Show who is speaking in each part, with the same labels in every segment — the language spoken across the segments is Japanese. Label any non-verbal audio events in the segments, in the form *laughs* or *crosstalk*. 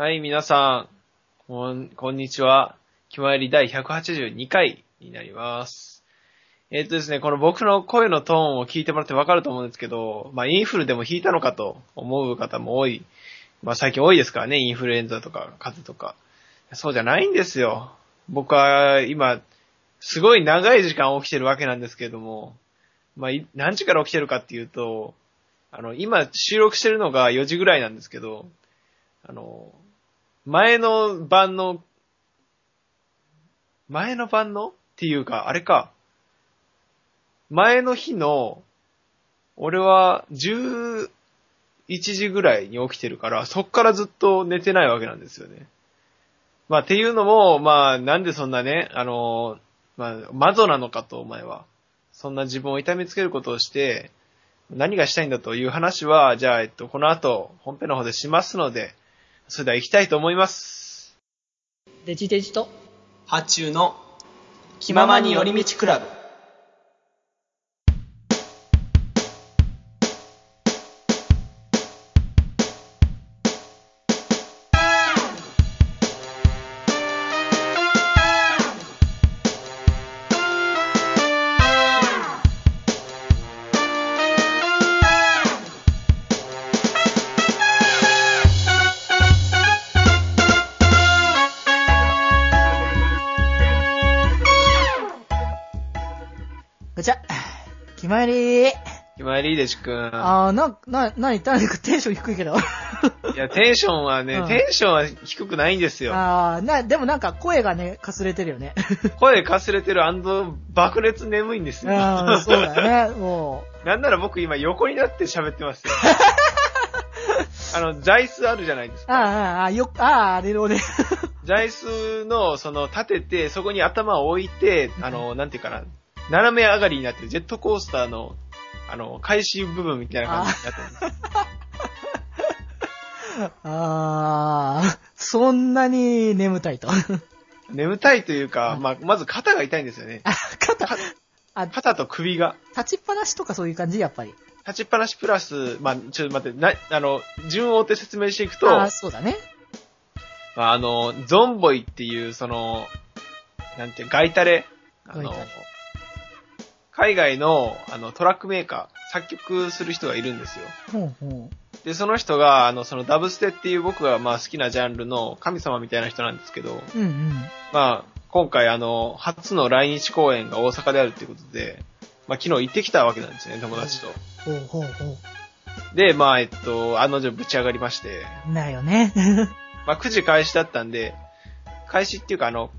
Speaker 1: はい、皆さん、こん、こんにちは。決まり第182回になります。えっ、とですね、この僕の声のトーンを聞いてもらってわかると思うんですけど、まあ、インフルでも引いたのかと思う方も多い。まあ、最近多いですからね、インフルエンザとか風邪とか。そうじゃないんですよ。僕は今、すごい長い時間起きてるわけなんですけれども、まあ、何時から起きてるかっていうと、あの、今収録してるのが4時ぐらいなんですけど、あの、前の晩の、前の晩のっていうか、あれか。前の日の、俺は11時ぐらいに起きてるから、そっからずっと寝てないわけなんですよね。まあ、っていうのも、まあ、なんでそんなね、あの、まあ、マゾなのかと、お前は。そんな自分を痛めつけることをして、何がしたいんだという話は、じゃあ、えっと、この後、本編の方でしますので、それでは行きたいと思います。
Speaker 2: デジデジと？
Speaker 3: 発注の気ままに寄り道クラブ。
Speaker 2: り
Speaker 1: でしくん。
Speaker 2: あー、な、な、なに、何かテンション低いけど。
Speaker 1: いや、テンションはね、
Speaker 2: うん
Speaker 1: テンションは低くないんですよ。
Speaker 2: あー、な、でもなんか声がね、かすれてるよね。
Speaker 1: 声かすれてる爆裂眠いんですよ。
Speaker 2: あー、そうだね、も
Speaker 1: なんなら僕今横になって喋ってますよ。*laughs* あの、座椅子あるじゃないです
Speaker 2: う。
Speaker 1: か。
Speaker 2: あー、あー、あーよ、あー、あれのね。*laughs*
Speaker 1: 座椅子の、その、立てて、そこに頭を置いて、あの、なんていうかな、斜め上がりになってるジェットコースターの、あの、開始部分みたいな感じになってす。
Speaker 2: あー、そんなに眠たいと。
Speaker 1: 眠たいというか、
Speaker 2: うん
Speaker 1: まあ、まず肩が痛いんですよね。
Speaker 2: あ、肩、
Speaker 1: 肩と首が。
Speaker 2: 立ちっぱなしとかそういう感じやっぱり。
Speaker 1: 立ちっぱなしプラス、まあ、ちょっと待って、な、あの、順を追って説明していくと、
Speaker 2: あー、そうだね。
Speaker 1: まあ、あの、ゾンボイっていう、その、なんていう、ガイタレ、あの海外の、あの、トラックメーカー、作曲する人がいるんですよ。
Speaker 2: ほうほ
Speaker 1: で、その人が、あの、そのダブステっていう僕がまあ好きなジャンルの神様みたいな人なんですけど、
Speaker 2: う。うんうん。
Speaker 1: まあ、今回あの、初の来日公演が大阪であるっていうことで、まあ昨日行ってきたわけなんですよね、友達と。
Speaker 2: ほうほうほ
Speaker 1: で、まあ、えっと、案の定ぶち上がりまして、
Speaker 2: う。だよね。*laughs*
Speaker 1: まあ9時開始だったんで、開始っていうかあの、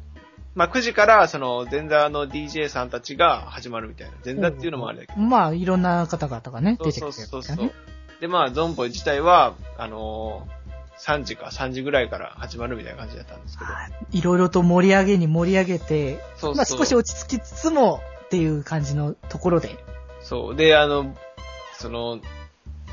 Speaker 1: まあ9時からその前座の DJ さんたちが始まるみたいな。前座っていうのもあれだけど。
Speaker 2: まあ、いろんな方々がね、
Speaker 1: そう
Speaker 2: 出て
Speaker 1: そうそうそう
Speaker 2: くるみたいなね。。
Speaker 1: で、まあ、ゾンボイ自体は、あのー、3時か3時ぐらいから始まるみたいな感じだったんですけど。
Speaker 2: いろいろと盛り上げに盛り上げて、
Speaker 1: そうそう。
Speaker 2: まあ少し落ち着きつつもっていう感じのところで。
Speaker 1: そう。で、あの、その、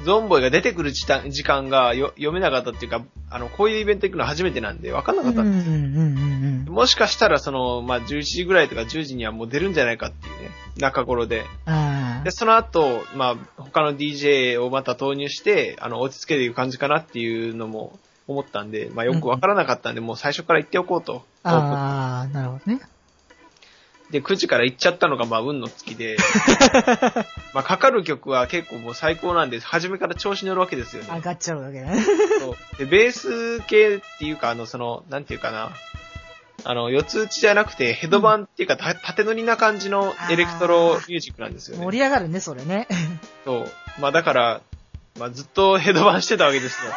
Speaker 1: ゾンボイが出てくる時間時間がよ読めなかったっていうか、あの、こういうイベント行くの初めてなんで分かんなかったんです。
Speaker 2: うんうんうんうん。
Speaker 1: もしかしたら、その、まあ、11時ぐらいとか10時にはもう出るんじゃないかっていうね、中頃で。
Speaker 2: あ
Speaker 1: で、その後、まあ、他の DJ をまた投入して、あの、落ち着けていく感じかなっていうのも思ったんで、まあ、よくわからなかったんで、もう最初から言っておこうと。
Speaker 2: あ、ああ、なるほどね。
Speaker 1: で、9時から行っちゃったのが、まあ、運の月で、*laughs* まあ、かかる曲は結構もう最高なんで、初めから調子に乗るわけですよね。
Speaker 2: 上がっちゃうわけね。
Speaker 1: そうで、ベース系っていうか、あの、その、なんていうかな、あの、四つ打ちじゃなくて、ヘドバンっていうか、た縦乗りな感じのエレクトロミュージックなんですよね。
Speaker 2: 盛り上がるね、それね。
Speaker 1: そう。まあだから、まあずっとヘドバンしてたわけですよ。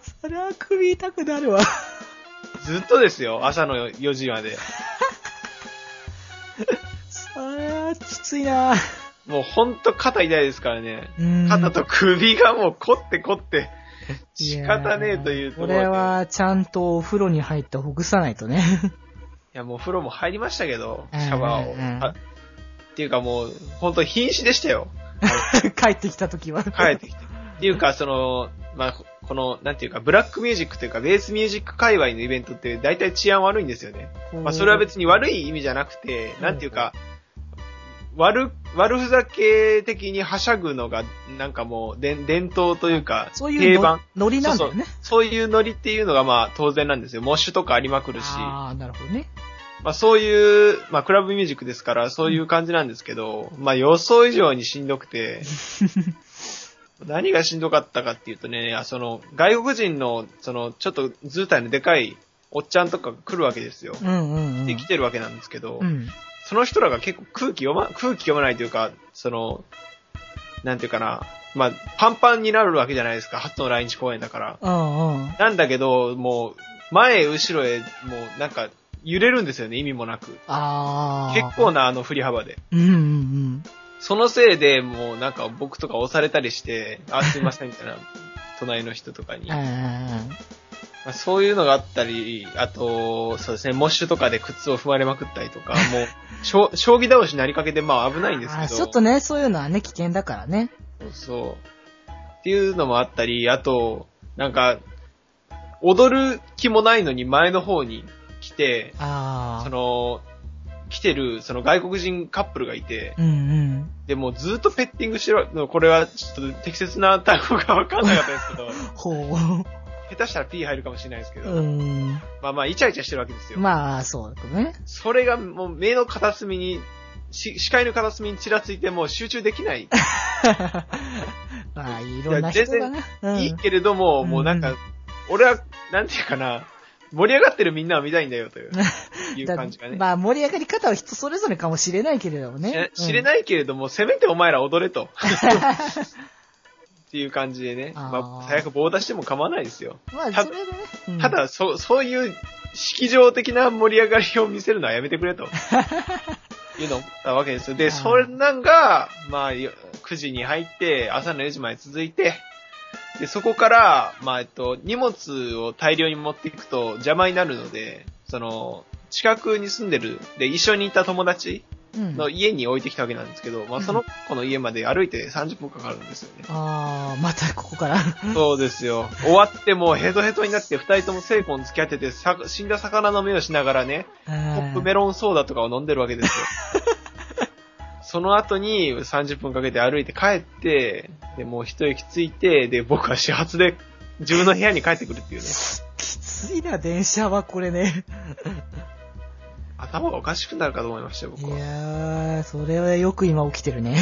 Speaker 1: *laughs*
Speaker 2: それは首痛くなるわ。
Speaker 1: ずっとですよ、朝の4時まで。*laughs*
Speaker 2: それはきついな
Speaker 1: もうほんと肩痛いですからね。
Speaker 2: うん
Speaker 1: 肩と首がもう凝って凝って、仕方ねえというところで。
Speaker 2: これは、ちゃんとお風呂に入ってほぐさないとね。*laughs*
Speaker 1: いやもう風呂も入りましたけど、
Speaker 2: うん
Speaker 1: シャワーを。っていうかもう、ほんと瀕死でしたよ。*laughs*
Speaker 2: 帰ってきた時は。
Speaker 1: 帰ってきて。っていうか、その、まあ、この、なんていうか、ブラックミュージックというか、ベースミュージック界隈のイベントって大体治安悪いんですよね。まあ、それは別に悪い意味じゃなくて、なんていうか、悪悪ふざけ的にはしゃぐのが、なんかもう、で伝統というか、
Speaker 2: そういうの
Speaker 1: 定番。
Speaker 2: ノリなんだよね。
Speaker 1: そういうノリっていうのがまあ当然なんですよ。モッシュとかありまくるし。
Speaker 2: ああ、なるほどね。
Speaker 1: まあそういう、まあクラブミュージックですから、そういう感じなんですけど、まあ予想以上にしんどくて、*laughs* 何がしんどかったかっていうとね、あその、外国人の、その、ちょっと図体のでかいおっちゃんとかが来るわけですよ。
Speaker 2: うんうんうん。
Speaker 1: で、来てるわけなんですけど、
Speaker 2: うん。
Speaker 1: その人らが結構空気読ま、空気読まないというか、その、なんていうかな、まあ、パンパンになるわけじゃないですか、初の来日公演だから。
Speaker 2: うんうん。
Speaker 1: なんだけど、もう、前、後ろへ、もう、なんか、揺れるんですよね、意味もなく。結構。な、あの、振り幅で。
Speaker 2: うんうんうん。
Speaker 1: そのせいで、もう、なんか、僕とか押されたりして、*laughs* あ、すいません、みたいな、隣の人とかに。まあ、そういうのがあったり、あと、そうですね、モッシュとかで靴を踏まれまくったりとか、*laughs* もう、将将棋倒しになりかけて、まあ危ないんですけど。
Speaker 2: ちょっとね、そういうのはね、危険だからね。
Speaker 1: そうそう。っていうのもあったり、あと、なんか、踊る気もないのに前の方に来て、
Speaker 2: ああ。
Speaker 1: その、来てる、その外国人カップルがいて、
Speaker 2: うんうん。
Speaker 1: で、もうずっとペッティングしてる、これはちょっと適切な単語がわかんなかったですけど、*laughs*
Speaker 2: ほ
Speaker 1: 下手したら P 入るかもしれないですけ
Speaker 2: う。
Speaker 1: ど、
Speaker 2: うん。
Speaker 1: まあまあ、イチャイチャしてるわけですよ。
Speaker 2: まあ、そうだね。
Speaker 1: それがもう目の片隅に、し視界の片隅にちらついてもう集中できない。*laughs*
Speaker 2: まあ、いろんな人がね。うん
Speaker 1: いいけれども、もうなんか
Speaker 2: うん、
Speaker 1: 俺は、なんていうかな、盛り上がってるみんなを見たいんだよという、*laughs* いう
Speaker 2: だ
Speaker 1: 感じがね。
Speaker 2: まあ、盛り上がり方は人それぞれかもしれないけれどもね。
Speaker 1: 知れ
Speaker 2: い。
Speaker 1: ないけれども、せめてお前ら踊れと。っていう感じでね。
Speaker 2: あー
Speaker 1: まあ、最悪棒出しても構わないですよ。
Speaker 2: まあ、
Speaker 1: た
Speaker 2: それでね。うん
Speaker 1: た、だ、そ、そういう式場的な盛り上がりを見せるのはやめてくれと。*laughs* いうのたわけですよ。で、それなんが、まあ、よ9時に入って、朝の4時まで続いて、で、そこから、まあ、えっと、荷物を大量に持っていくと邪魔になるので、その、近くに住んでる、で、一緒にいた友達
Speaker 2: うん。
Speaker 1: の家に置いてきたわけなんですけど、まあ、その子の家まで歩いて30分かかるんですよね。
Speaker 2: ああ、またここから。
Speaker 1: そうですよ。終わってもうヘトヘトになって二人とも精魂付き合ってて、さ死んだ魚の目をしながらね、
Speaker 2: ポ
Speaker 1: ポップメロンソーダとかを飲んでるわけですよ。*laughs* その後に30分かけて歩いて帰って、で、もう一息ついて、で、僕は始発で自分の部屋に帰ってくるっていうね。
Speaker 2: きついな、電車はこれね。
Speaker 1: 頭がおかしくなるかと思いましたよ、
Speaker 2: い
Speaker 1: 僕は。い
Speaker 2: やー、それはよく今起きてるね。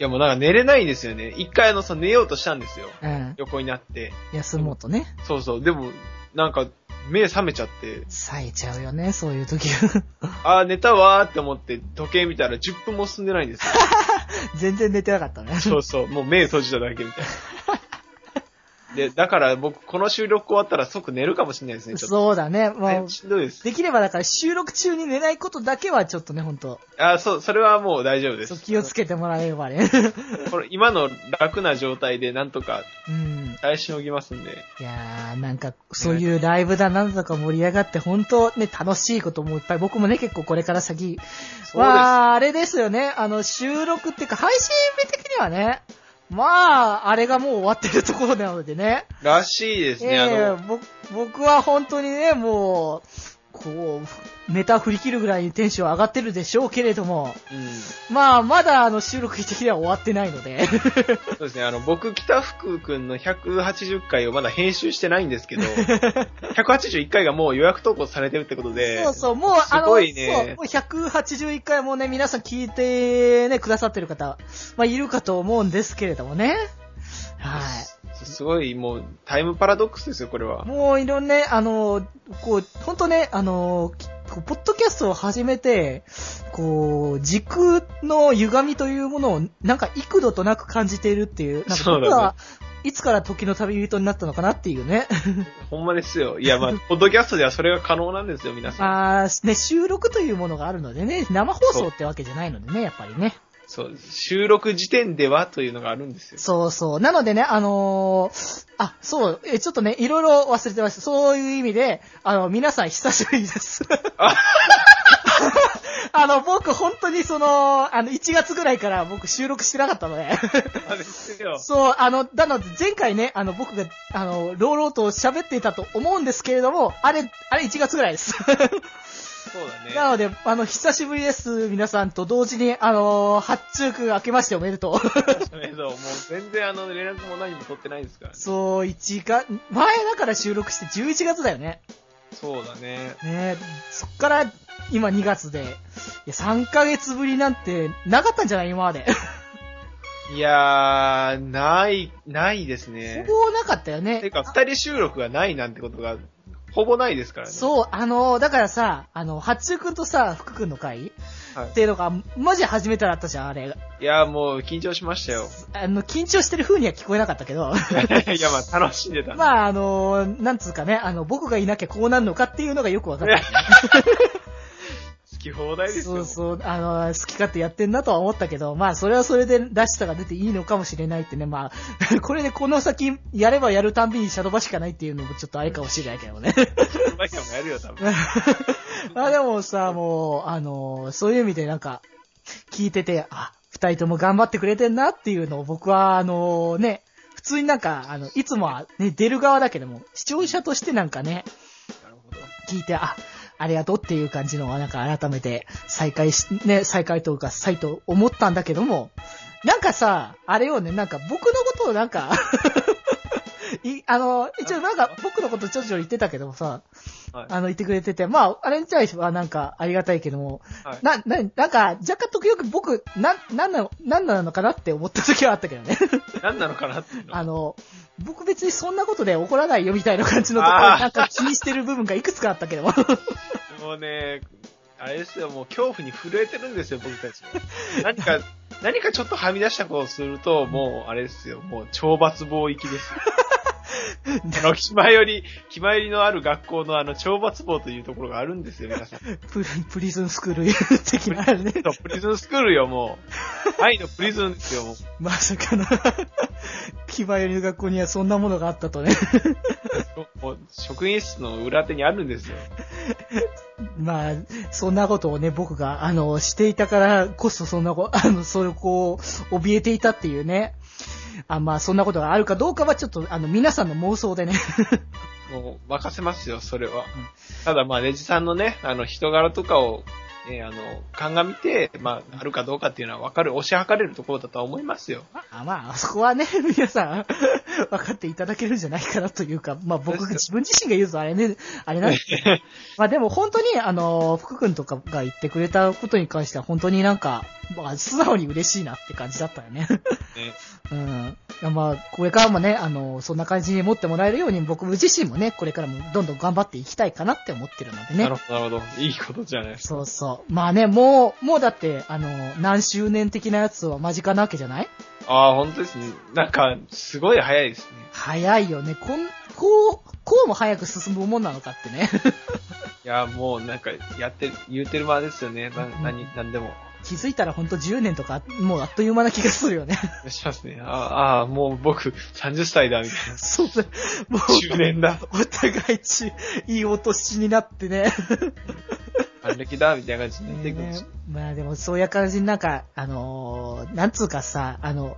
Speaker 1: や、もうなんか寝れないんですよね。一回あの、その寝ようとしたんですよ。
Speaker 2: うん。
Speaker 1: 横になって。
Speaker 2: 休もうとね。
Speaker 1: そうそう。でも、なんか、目覚めちゃって、
Speaker 2: 冴えちゃうよね、そういう時は。
Speaker 1: あー、寝たわーって思って時計見たら10分も進んでないんですよ。*laughs*
Speaker 2: 全然寝てなかったね。
Speaker 1: そうそう、もう目閉じただけみたいな。*laughs* で、だから僕、この収録終わったら即寝るかもしれないですね、ちょっと。
Speaker 2: そうだね。もう
Speaker 1: ぶ、しんどいです。
Speaker 2: できればだから収録中に寝ないことだけはちょっとね、ほんと、
Speaker 1: あ、そう、それはもう大丈夫です。
Speaker 2: そう気をつけてもらえればね。*laughs*
Speaker 1: これ今の楽な状態でなんとか
Speaker 2: うん。
Speaker 1: 耐えしのぎますんで。
Speaker 2: いやー、なんか、そういうライブだなんだか盛り上がって、本当ね、楽しいこともいっぱい、僕もね、結構これから先、
Speaker 1: そうで
Speaker 2: は、あれですよね、あの、収録っていうか、配信日的にはね、まあ、あれがもう終わってるところなのでね。
Speaker 1: す。らしいですね、
Speaker 2: ええ
Speaker 1: あの、
Speaker 2: ぼ僕は本当にね、もう、こう、ネタ振り切るぐらいにテンション上がってるでしょうけれども、
Speaker 1: うん。
Speaker 2: まあ、まだあの収録日的には終わってないので。*laughs*
Speaker 1: そうですね、あの、僕、北福くんの180回をまだ編集してないんですけど、*laughs* 181回がもう予約投稿されてるってことで、
Speaker 2: そうそう、もう、あの、
Speaker 1: すごいね
Speaker 2: そう、もう181回もね、皆さん聞いてね、くださってる方、まあ、いるかと思うんですけれどもね。は
Speaker 1: すごいもうタイムパラドックスですよ、これ
Speaker 2: い。
Speaker 1: は。
Speaker 2: もういろんなね、あの、こう、ほんとね、あの、きこうポッドキャストを始めて、こう、時空の歪みというものを、なんか幾度となく感じているっていう、なんか僕はいつから時の旅人になったのかなっていうね。*laughs*
Speaker 1: ほんまですよ。いや、まあ、*laughs* ポッドキャストではそれが可能なんですよ、皆さん。
Speaker 2: まあ、ね、収録というものがあるのでね、生放送ってわけじゃないのでね、やっぱりね。
Speaker 1: そう、収録時点ではというのがあるんですよ。
Speaker 2: そうそう。なのでね、あのーあ、そう、え、ちょっとね、いろいろ忘れてました。そういう意味で、あの、皆さん久しぶりです。
Speaker 1: あ *laughs*
Speaker 2: あの、僕、本当にその、あの、1月ぐらいから僕収録してなかったので。そう、あの、なので、前回ね、あの、僕が、あの、朗々と喋っていたと思うんですけれども、あれ、あれ1月ぐらいです。
Speaker 1: そうだね。
Speaker 2: なので、あの、久しぶりです。皆さんと同時に、あのー、発注区明けましておめでとう。*laughs*
Speaker 1: えっと、もう全然あの、連絡も何も取ってないですからね。
Speaker 2: そう、1月、前だから収録して11月だよね。
Speaker 1: そうだね。
Speaker 2: ねそっから今2月で、いや、3ヶ月ぶりなんてなかったんじゃない？今まで。*laughs*
Speaker 1: いやー、ない、ないですね。
Speaker 2: ほぼなかったよ
Speaker 1: て
Speaker 2: ね。
Speaker 1: か、二人収録がないなんてことが、ほぼないですからね。
Speaker 2: そう、あのー、だからさ、あの、八中くんとさ、福くんの会？
Speaker 1: はい
Speaker 2: っていうのが、マジ初めてだったじゃん、あれ。
Speaker 1: いやー、もう緊張しましたよ。
Speaker 2: あの、緊張してる風には聞こえなかったけど。*laughs*
Speaker 1: いや、まあ、楽しんでたんで。
Speaker 2: まあ、あのー、なんつうかね、あの、僕がいなきゃこうなるのかっていうのがよくわかった。
Speaker 1: 好 *laughs* き放題ですよ。
Speaker 2: そうそう、あの、好き勝手やってんなとは思ったけど、まあ、それはそれでらしさが出ていいのかもしれないってね、まあ、*laughs* これでこの先、やればやるたんびにシャドバしかないっていうのもちょっとあれかもしれないけどね。
Speaker 1: マイカもやるよ、多分。*laughs*
Speaker 2: あ、でもさ、もう、あの、そういう意味でなんか、聞いてて、あ、二人とも頑張ってくれてんなっていうのを僕は、あのね、普通になんか、あの、いつもはね、出る側だけども、視聴者としてなんかね。聞いて、あ、ありがとうっていう感じのは、なんか改めて再開し、ね、再会というか、再と思ったんだけども、なんかさ、あれよね、なんか僕のことをなんか、*laughs* い、あの、一応なんか僕のことちょちょ言ってたけどもさ、
Speaker 1: はい。
Speaker 2: あの言ってくれてて、まあ、あれに対してはなんかありがたいけども、
Speaker 1: はい
Speaker 2: な、な、なんか若干時々僕、な、なんなの、なんなのかなって思った時はあったけどね。*laughs*
Speaker 1: 何なのかなっていうの？
Speaker 2: あの、僕別にそんなことで怒らないよみたいな感じのところなんか気にしてる部分がいくつかあったけど *laughs* も。
Speaker 1: もうね、あれですよ、もう恐怖に震えてるんですよ、僕たち。何か、何かちょっとはみ出したことをすると、もう、あれですよ、もう懲罰棒行きですよ。*laughs* *laughs* あの、気前より、気前よりのある学校のあの、懲罰棒というところがあるんですよ、皆さん。
Speaker 2: ププリズンスクール的なあれね。
Speaker 1: プリズンスクールよ、もう。愛 *laughs* のプリズンですよ、もう。
Speaker 2: まさかの、*laughs* 気前よりの学校にはそんなものがあったとね。
Speaker 1: 職員室の裏手にあるんですよ。
Speaker 2: まあ、そんなことをね、僕が、あの、していたからこそ、そんなこ、あの、それをこう、怯えていたっていうね。あまあ、そんなことがあるかどうかはちょっと、あの、皆さんの妄想でね。*laughs*
Speaker 1: もう、任せますよ、それは。ただ、まあ、レジさんのね、あの、人柄とかを、ね、あの、鑑みて、まあ、あるかどうかっていうのは分かる、押し量れるところだとは思いますよ。
Speaker 2: まあ、まあ、そこはね、*laughs* 皆さん、分かっていただけるんじゃないかなというか、まあ僕、自分自身が言うとあれね、あれなんですけど、*laughs* まあでも本当に、あの、福君とかが言ってくれたことに関しては本当になんか、まあ素直に嬉しいなって感じだったよね。*laughs*
Speaker 1: ね
Speaker 2: うん。まあ、これからもね、あの、そんな感じに持ってもらえるように僕自身もね、これからもどんどん頑張っていきたいかなって思ってるのでね
Speaker 1: なる。ほど、なるほど。いいことじゃない。
Speaker 2: そうそう。まあね、もう、もうだって、あの、何周年的なやつは間近なわけじゃない？
Speaker 1: ああ、本当ですね。なんか、すごい早いですね。
Speaker 2: 早いよね。こん、こう、こうも早く進むもんなのかってね。*laughs*
Speaker 1: いや、もうなんか、やって、言うてる間ですよね。な、何、なんでも。
Speaker 2: 気づいたらほんと10年とか、もうあっという間な気がするよね。
Speaker 1: しますね。ああ、もう僕、30歳だ、みたいな。
Speaker 2: そうだ。もう、
Speaker 1: 10年だ。
Speaker 2: お互いち、いいお年になってね。
Speaker 1: 還暦だ、みたいな感じになっていくんです
Speaker 2: ねまあでもそういう感じになんか、あのーなんつうかさ、あの、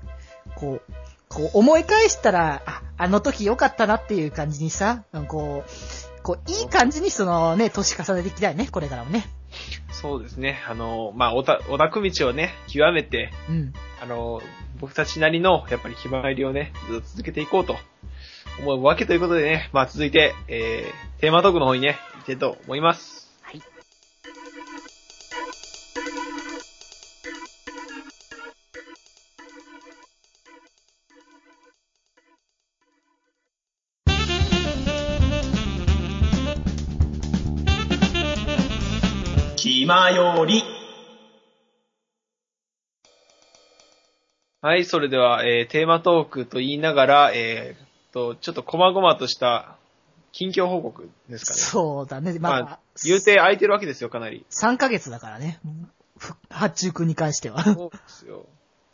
Speaker 2: こう、こう思い返したら、あ、あの時良かったなっていう感じにさ、こう、こう、いい感じにそのね、年重ねていきたいね、これからもね。
Speaker 1: そうですね。あの、まあ、おた、オタク道をね、極めて、
Speaker 2: うん。
Speaker 1: あの、僕たちなりの、やっぱり気前りをね、ずっと続けていこうと思うわけということでね、まあ、続いて、えー、テーマトークの方にね、行きたいと思います。
Speaker 3: まより。
Speaker 1: はい、それでは、えー、テーマトークと言いながら、えー、と、ちょっと細々とした、近況報告ですかね。
Speaker 2: そうだね。まあ、
Speaker 1: まあ、言うて空いてるわけですよ、かなり。
Speaker 2: 3ヶ月だからね。ふ八中君に関しては。
Speaker 1: そうですよ。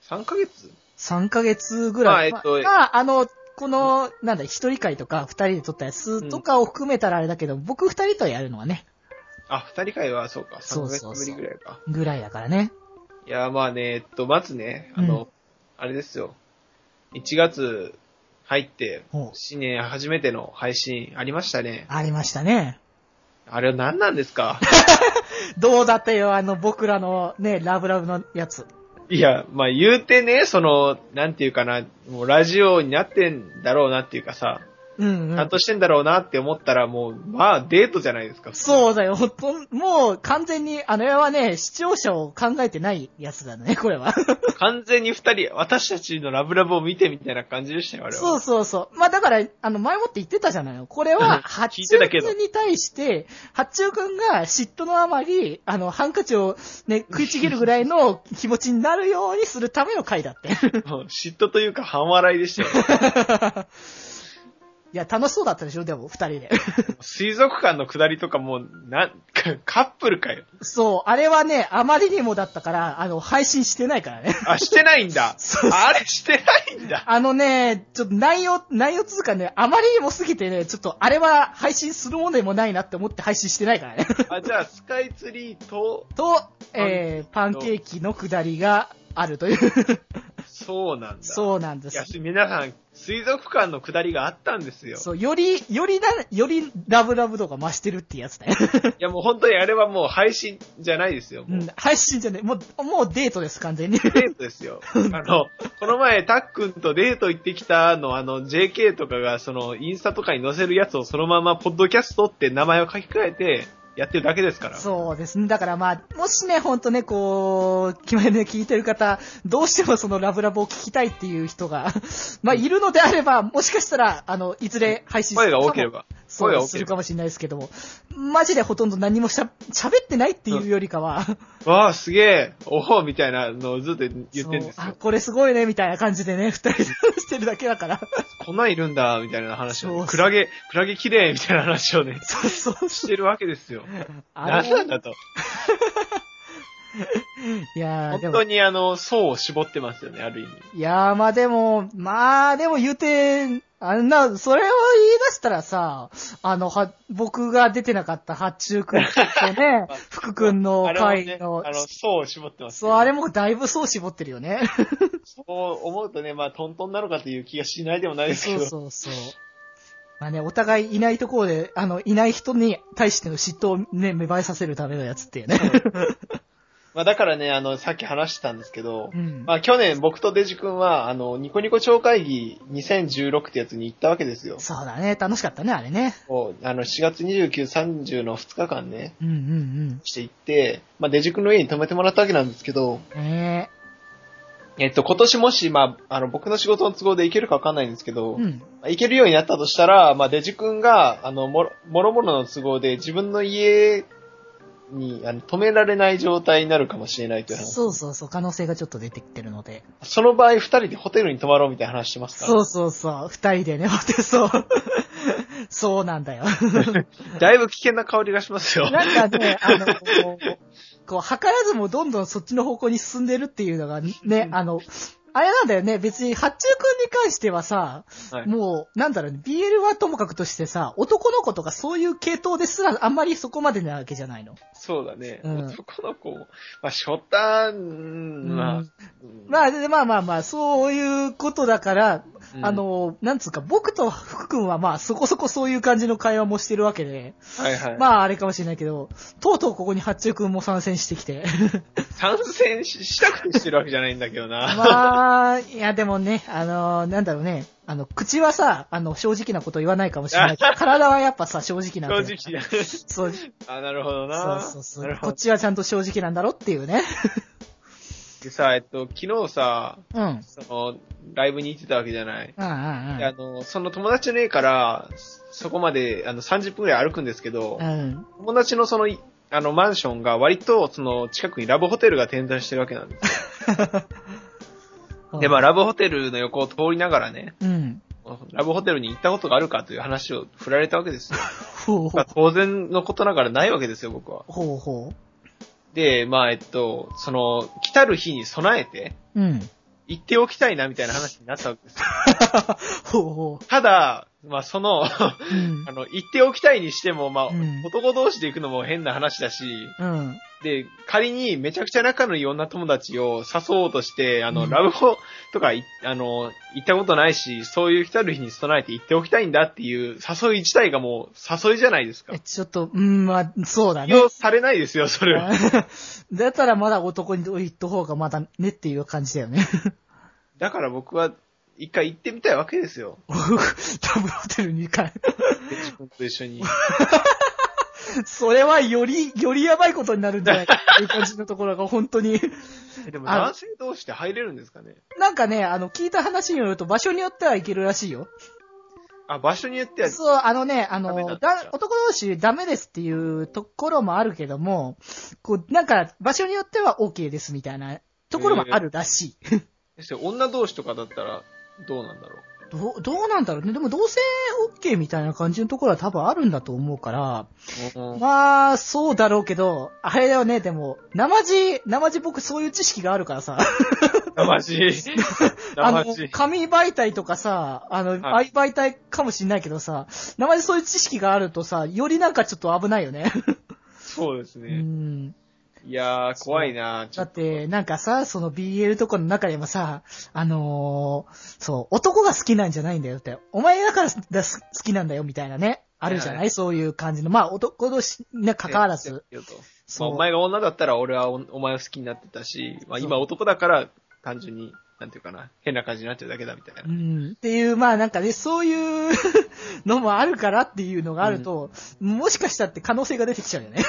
Speaker 1: 3ヶ月
Speaker 2: ？3ヶ月ぐらい。
Speaker 1: まあえっと
Speaker 2: まあ、あの、この、なんだ、一人会とか二人で撮ったやつとかを含めたらあれだけど、僕二人とやるのはね、
Speaker 1: あ、二人会はそうか、3ヶ月ぶりぐらいか。
Speaker 2: ぐらいだからね。
Speaker 1: いや、まあね、えっと、まずね、あの、
Speaker 2: うん
Speaker 1: あれですよ。1月入って新年初めての配信ありましたね。
Speaker 2: ありましたね。
Speaker 1: あれは何なんですか？*laughs*
Speaker 2: どうだったよ、あの、僕らのね、ラブラブのやつ。
Speaker 1: いや、まあ言うてね、その、なんていうかな、もうラジオになってんだろうなっていうかさ、
Speaker 2: うん、うん
Speaker 1: ちゃん。としてんだろうなって思ったらもう、まあデートじゃないですか。
Speaker 2: そうだよ。ほんともう完全に、あの絵はね、視聴者を考えてないやつだね、これは。*laughs*
Speaker 1: 完全に二人、私たちのラブラブを見てみたいな感じでしたよ、あれは。
Speaker 2: そうそうそう。まあだから、あの、前もって言ってたじゃないの。これは、八中くんに対して、八中くんが嫉妬のあまり、あの、ハンカチをね、食いちぎるぐらいの気持ちになるようにするための回だって。*laughs*
Speaker 1: 嫉妬というか半笑いでしたよ。*laughs*
Speaker 2: いや、楽しそうだったでしょ？でも、二人で。*laughs*
Speaker 1: 水族館の下りとかもう、なんか、*laughs* カップルかよ。
Speaker 2: そう、あれはね、あまりにもだったから、あの、配信してないからね。
Speaker 1: あ、してないんだ。*laughs*
Speaker 2: そう
Speaker 1: あれしてないんだ。
Speaker 2: あのね、ちょっと内容、内容つうかね、あまりにも過ぎてね、ちょっとあれは配信するものでもないなって思って配信してないからね。
Speaker 1: あ、じゃあ、スカイツリーと、
Speaker 2: と、えー、パンケーキの下りがあるという。*laughs*
Speaker 1: そうなんだ。
Speaker 2: そうなんです
Speaker 1: いや。、皆さん、水族館の下りがあったんですよ。
Speaker 2: そう、より、よりな、よりラブラブ度が増してるってやつだよ。*laughs*
Speaker 1: いや、もう本当にあれはもう配信じゃないですよ。もう
Speaker 2: うん、配信じゃねもう、もうデートです、完全に。
Speaker 1: デートですよ。*laughs* あの、この前、たっくんとデート行ってきたの、あの、JK とかが、その、インスタとかに載せるやつをそのまま、ポッドキャストって名前を書き換えて、やってるだけですから。
Speaker 2: そうですね。だからまあ、もしね、ほんとね、こう、決めね、聞いてる方、どうしてもそのラブラブを聞きたいっていう人が、まあ、いるのであれば、もしかしたら、あの、いずれ配信す
Speaker 1: 声
Speaker 2: るかも
Speaker 1: が多ければ。
Speaker 2: そう。するかもしれないですけども、マジでほとんど何もしゃ、喋ってないっていうよりかは、
Speaker 1: わあ、すげえ、おおみたいなのをずっと言ってんです
Speaker 2: そうあ
Speaker 1: よ、。
Speaker 2: これすごいね、みたいな感じでね、二人でしてるだけだから。
Speaker 1: こんなんいるんだ、みたいな話を、ね、クラゲ、クラゲ綺麗みたいな話をね、
Speaker 2: そうそう
Speaker 1: してるわけですよ。
Speaker 2: あ
Speaker 1: なんなんだと。*laughs*
Speaker 2: いや
Speaker 1: 本当、にあの、層を絞ってますよね、ある意味。
Speaker 2: いやー、まあでも、まあでも言うて、あんな、それを言い出したらさ、あの、は、僕が出てなかった八中くんとね、*laughs* 福くんの
Speaker 1: あれもね、あの、層を絞ってます、
Speaker 2: そう、あれもだいぶそう絞ってるよね。
Speaker 1: そう思うとね、まあ、トントンなのかという気がしないでもないですけ
Speaker 2: そう
Speaker 1: ど。
Speaker 2: そうそう。まあね、お互いいないところで、あの、いない人に対しての嫉妬をね、芽生えさせるためのやつっていうね。
Speaker 1: まあ、だからね、あの、さっき話してたんですけど、
Speaker 2: うん。
Speaker 1: まあ、去年僕とデジ君は、あの、ニコニコ超会議2016ってやつに行ったわけですよ。
Speaker 2: そうだね、楽しかったね、あれね。
Speaker 1: あの、4月29、30の2日間ね、
Speaker 2: うんうん
Speaker 1: して行って、まあ、デジ君の家に泊めてもらったわけなんですけど、
Speaker 2: うん。ね
Speaker 1: えっと、今年もし、まあ、あの、僕の仕事の都合で行けるかわかんないんですけど、
Speaker 2: え。うん。
Speaker 1: まあ行けるようになったとしたら、まあ、デジ君が、あの、もろ、もろもろの都合で自分の家に、あの、止められない状態になるかもしれないという話。
Speaker 2: そうそうそう、可能性がちょっと出てきてるので。
Speaker 1: その場合、二人でホテルに泊まろうみたいな話してますか？ら。
Speaker 2: そうそうそう、二人でね、ホテル、そう。*laughs* そうなんだよ。*laughs*
Speaker 1: だいぶ危険な香りがしますよ。
Speaker 2: なんかね、あの、こう、こう、図らずもどんどんそっちの方向に進んでるっていうのがね、あの、あれなんだよね、別に、八中くんに関してはさ、
Speaker 1: はい。
Speaker 2: もう、なんだろうね、BL はともかくとしてさ、男の子とかそういう系統ですら、あんまりそこまでなわけじゃないの。
Speaker 1: そうだね。
Speaker 2: うん。
Speaker 1: 男の子も、まあ、ショタン、まあ、
Speaker 2: うん。まあ、でまあまあまあ、そういうことだから、
Speaker 1: うん
Speaker 2: あ、の、なんつうか、僕と福君はまあ、そこそこそういう感じの会話もしてるわけで、
Speaker 1: はいはい。
Speaker 2: まあ、あれかもしれないけど、とうとうここに八中君も参戦してきて。
Speaker 1: 参戦ししたくてしてるわけじゃないんだけどな。
Speaker 2: まあ、いやでもね、あの、なんだろうね、あの、口はさ、あの、正直なこと言わないかもしれないけど、*laughs* 体はやっぱさ、正直なわけ
Speaker 1: 正
Speaker 2: だ
Speaker 1: 直だ。
Speaker 2: そう、
Speaker 1: あ、なるほど
Speaker 2: そう
Speaker 1: な。
Speaker 2: そうそう
Speaker 1: なる。ほど。
Speaker 2: こっちはちゃんと正直なんだろっていうね。
Speaker 1: でさ、えっと、昨日さ、
Speaker 2: うん。うん
Speaker 1: その、ライブに行ってたわけじゃない。
Speaker 2: うんうん
Speaker 1: であの、その友達の家から、そこまで、あの、30分くらい歩くんですけど、
Speaker 2: うん。
Speaker 1: 友達のその、いあの、マンションが割と、その、近くにラブホテルが点在してるわけなんです。*laughs*
Speaker 2: うん。
Speaker 1: で、まあ、ラブホテルの横を通りながらね、
Speaker 2: うん。
Speaker 1: ラブホテルに行ったことがあるかという話を振られたわけですよ。
Speaker 2: ほうほう。
Speaker 1: まあ当然のことながらないわけですよ、僕は。
Speaker 2: ほうほ
Speaker 1: で、まあ、えっと、その、来たる日に備えて、
Speaker 2: う。うん。
Speaker 1: 行っておきたいな、みたいな話になったわけですよ。*laughs*
Speaker 2: ほうほ
Speaker 1: ただ、まあ、その、
Speaker 2: う。う *laughs* ん
Speaker 1: あ。の、行っておきたいにしても、まあ、
Speaker 2: うん
Speaker 1: 男同士で行くのも変な話だし、
Speaker 2: うん。
Speaker 1: で、仮にめちゃくちゃ仲のいい女友達を誘おうとして、あの、
Speaker 2: うん
Speaker 1: ラブホとかい、あの、行ったことないし、そういう来たる日に備えて行っておきたいんだっていう誘い自体がもう誘いじゃないですか
Speaker 2: え。ちょっと、うん、まあ、そうだね
Speaker 1: 利。用されないですよ、それは。*laughs*
Speaker 2: だったらまだ男に言った方がまだねっていう感じだよね。*laughs*
Speaker 1: だから僕は一回行ってみたいわけですよ。
Speaker 2: ダブルホテル2回。
Speaker 1: 自分と一緒に。*laughs* *laughs*
Speaker 2: それはより、よりやばいことになるんじゃないか *laughs* っていう感じのところが本当に。
Speaker 1: えでも
Speaker 2: あ
Speaker 1: 男性同士で入れるんですかね？
Speaker 2: なんかね、あの、聞いた話によると場所によってはいけるらしいよ。
Speaker 1: あ、場所によっては、
Speaker 2: そう、あのね、あの、
Speaker 1: だ
Speaker 2: だ男同士ダメですっていうところもあるけども、こう、なんか、場所によっては OK ですみたいなところもあるらしい。
Speaker 1: ですよ女同士とかだったらどうなんだろ
Speaker 2: どう、どうなんだろうね。でも、同性 OK みたいな感じのところは多分あるんだと思うから、
Speaker 1: う。うん
Speaker 2: まあ、そうだろうけど、あれだよね、でも、生地、生地僕そういう知識があるからさ、
Speaker 1: 生地？*laughs*
Speaker 2: あの。紙媒体とかさ、あの、
Speaker 1: は
Speaker 2: 愛媒体かもしんないけどさ、生地そういう知識があるとさ、よりなんかちょっと危ないよね。う
Speaker 1: そうですね。
Speaker 2: ん。
Speaker 1: いやー、怖いな。
Speaker 2: だって、なんかさ、その BL とかの中でもさ、あのーそう、男が好きなんじゃないんだよって。お前だからだ好きなんだよみたいなね。あるじゃない、
Speaker 1: はい
Speaker 2: そういう感じの。まあ、男同士に関わらず。
Speaker 1: まあ、
Speaker 2: そう。
Speaker 1: お前が女だったら俺はおお前を好きになってたし、まあ今男だから単純に、なんていうかな、変な感じになっちゃうだけだみたいな
Speaker 2: う。ん。っていう、まあなんかね、そういう *laughs* のもあるからっていうのがあると、もしかしたらって可能性が出てきちゃうよね。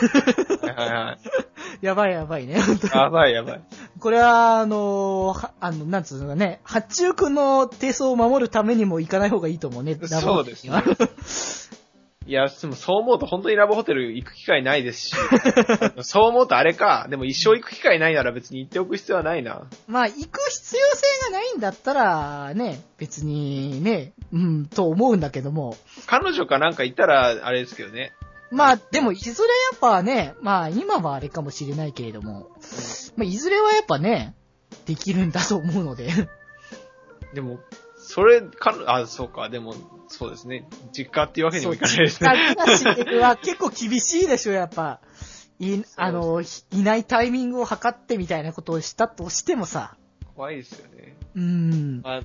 Speaker 1: はいはいはい。*laughs*
Speaker 2: やばいやばいね。
Speaker 1: やばいやばい。
Speaker 2: これは、あのはあの、なんつうのかね、八中君の低層を守るためにも行かない方がいいと思うね。
Speaker 1: そうですねいや、でもそう思うと本当にラブホテル行く機会ないですし、*laughs* そう思うとあれか、でも一生行く機会ないなら別に行っておく必要はないな。
Speaker 2: まあ、行く必要性がないんだったら、ね、別にね、うん、と思うんだけども。
Speaker 1: 彼女かなんかいたらあれですけどね。
Speaker 2: まあ、でも、いずれやっぱね、まあ、今はあれかもしれないけれども、まあ、いずれはやっぱね、できるんだと思うので。
Speaker 1: でも、それ、か、あ、そうか、でも、そうですね。実家っていうわけにもいかないですね。
Speaker 2: 実家暮らしは結構厳しいでしょ、やっぱ。い、あの、いいないタイミングを測ってみたいなことをしたとしてもさ。
Speaker 1: 怖いですよね。
Speaker 2: うん。
Speaker 1: まあ、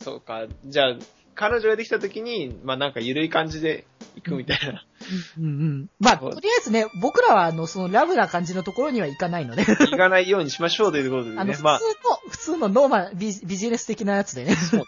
Speaker 1: そうか。じゃあ、彼女ができた時に、まあなんか緩い感じで行くみたいな。
Speaker 2: うんうん。まあ、
Speaker 1: そう
Speaker 2: とりあえずね、僕らは、あの、そのラブな感じのところには行かないので。
Speaker 1: 行かないようにしましょうということで
Speaker 2: あの、
Speaker 1: ね。
Speaker 2: 普通の、
Speaker 1: まあ、
Speaker 2: 普通のノーマルビ、ビジネス的なやつでね。
Speaker 1: そう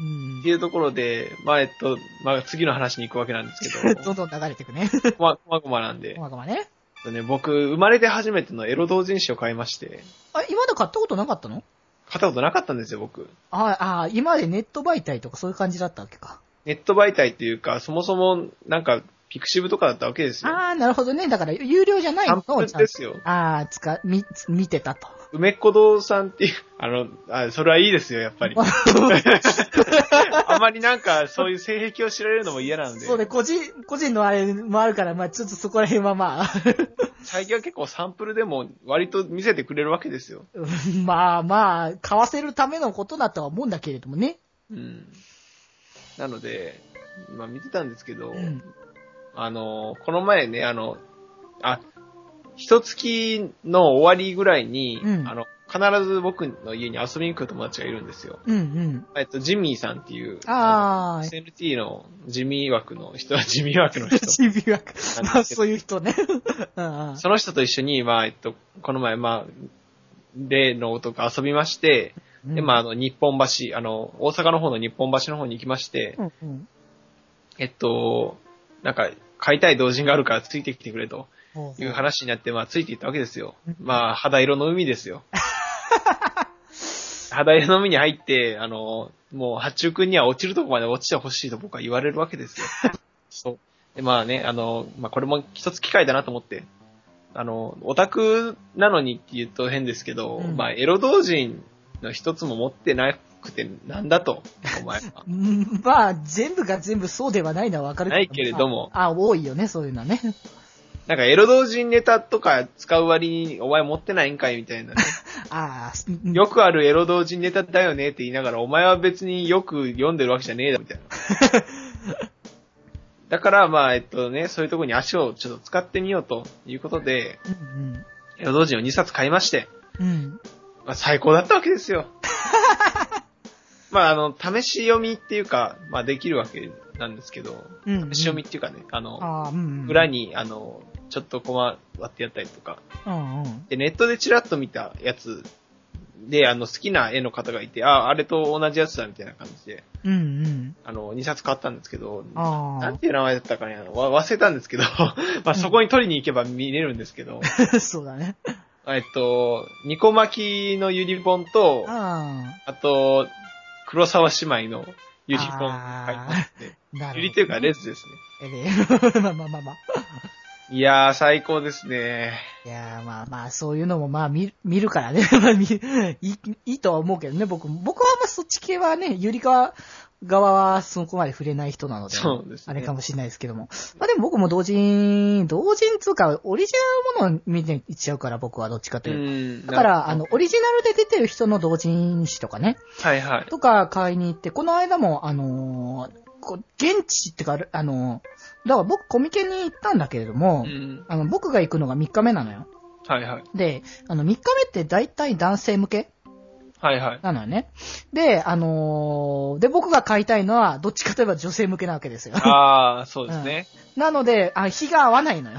Speaker 2: うん
Speaker 1: っていうところで、まあえっと、まあ次の話に行くわけなんですけど、*laughs*
Speaker 2: どんどん流れていくね。
Speaker 1: こま、こまごまなんで
Speaker 2: こ、まごまね。
Speaker 1: えっとね、僕、生まれて初めてのエロ同人誌を買いまして、
Speaker 2: あ、今まで買ったことなかったの？
Speaker 1: 買ったことなかったんですよ、僕。
Speaker 2: ああ、今までネット媒体とかそういう感じだったわけか。
Speaker 1: ネット媒体っていうか、そもそも、なんか、ピクシブとかだったわけですよ。
Speaker 2: ああ、なるほどね。だから、有料じゃない
Speaker 1: サンプ
Speaker 2: のをちゃんと。
Speaker 1: ルですよ。
Speaker 2: ああ、つか、み、見てたと。
Speaker 1: 梅っ子堂さんっていう、*laughs* あの、あ、それはいいですよ、やっぱり。*laughs* あまりなんか、そういう性癖を知られるのも嫌なんで。
Speaker 2: そうね、個人、個人のあれもあるから、まあちょっとそこら辺はまあ、*laughs*
Speaker 1: 最近は結構サンプルでも割と見せてくれるわけですよ。
Speaker 2: うんまあまあ、買わせるためのことだとは思うんだけれどもね。
Speaker 1: うん。なので、まあ見てたんですけど、
Speaker 2: うん
Speaker 1: あの、この前ね、あの、あ、一月の終わりぐらいに、
Speaker 2: うん
Speaker 1: あの、必ず僕の家に遊びに来る友達がいるんですよ。
Speaker 2: うんうん。
Speaker 1: えっと、ジミーさんっていう、
Speaker 2: ああ、
Speaker 1: SNT の地味枠の人、*laughs* 地味枠の人。
Speaker 2: チビ枠。まあそういう人ね。*laughs* うんうん
Speaker 1: その人と一緒に、まあ、えっと、この前、まあ、例の男遊びまして、で、まあ、あの、日本橋、あの、大阪の方の日本橋の方に行きまして、
Speaker 2: うんうん
Speaker 1: えっと、なんか、買いたい同人があるからついてきてくれという話になって、まあ、ついていったわけですよ
Speaker 2: うん。
Speaker 1: まあ、肌色の海ですよ。*laughs* 肌色の海に入って、あの、もう、八中君には落ちるとこまで落ちてほしいと僕は言われるわけですよ。*laughs* そう。で、まあね、あの、まあ、これも一つ機会だなと思って、あの、オタクなのにって言うと変ですけど、
Speaker 2: うん
Speaker 1: まあ、エロ同人の一つも持ってなくてなんだと、お前は。*laughs*
Speaker 2: うんまあ、全部が全部そうではないのはわかる
Speaker 1: ないけれども
Speaker 2: あ、あ多いよね、そういうのはね。
Speaker 1: なんかエロ同人ネタとか使う割にお前持ってないんかいみたいなね。*laughs*
Speaker 2: ああ、うん
Speaker 1: よくあるエロ同人ネタだよねって言いながら、お前は別によく読んでるわけじゃねえだろみたいな。*laughs* だから、まあ、えっとね、そういうところに足をちょっと使ってみようということで、
Speaker 2: うん
Speaker 1: 江戸人を2冊買いまして、
Speaker 2: うん。
Speaker 1: まあ、最高だったわけですよ。*laughs* まあ、あの、試し読みっていうか、まあ、できるわけなんですけど、
Speaker 2: うん。
Speaker 1: 試し読みっていうかね、あの、
Speaker 2: ああ、うん。
Speaker 1: 裏。に、あの、ちょっとコマ割ってやったりとか、
Speaker 2: うんうん。
Speaker 1: で、ネットでチラッと見たやつで、あの、好きな絵の方がいて、あ、あれと同じやつだみたいな感じで、
Speaker 2: うんうん。
Speaker 1: あの、2冊買ったんですけど、
Speaker 2: あ
Speaker 1: なんていう名前だったかね、わ忘れたんですけど、*laughs* まあそこに取りに行けば見れるんですけど、
Speaker 2: あ。*laughs* そうだね。
Speaker 1: えっと、ニコ巻きのユニボンと、
Speaker 2: あ
Speaker 1: あと、黒沢姉妹のユニボン買いまして。ユニというかレズですね。
Speaker 2: えで *laughs* まあまあまあまあ。
Speaker 1: いやー、最高ですね。
Speaker 2: いやーまあまあ、そういうのもまあ見る、見るからね。*laughs* まあ見いい、いいとは思うけどね、僕。僕はまそっち系はね、ゆりか側はそこまで触れない人なので。
Speaker 1: そうですね
Speaker 2: あれかもしれないですけども。まあでも僕も同人、同人つうか、オリジナルものを見ていっちゃうから、僕はどっちかと
Speaker 1: う
Speaker 2: いうと。
Speaker 1: ん。
Speaker 2: だから、あ
Speaker 1: な
Speaker 2: の、オリジナルで出てる人の同人誌とかね、
Speaker 1: はいはい。
Speaker 2: とか買いに行って、この間も、あのーこう現地ってか、あのーだから僕コミケに行ったんだけれども、
Speaker 1: うん。
Speaker 2: あの、僕が行くのが3日目なのよ。
Speaker 1: はいはい。
Speaker 2: で、あの、3日目って大体男性向け
Speaker 1: はいはい。
Speaker 2: なのよね。で、あのーで、僕が買いたいのは、どっちかといえば女性向けなわけですよ。
Speaker 1: あー、そうですね。
Speaker 2: なので、あ、日が合わないのよ。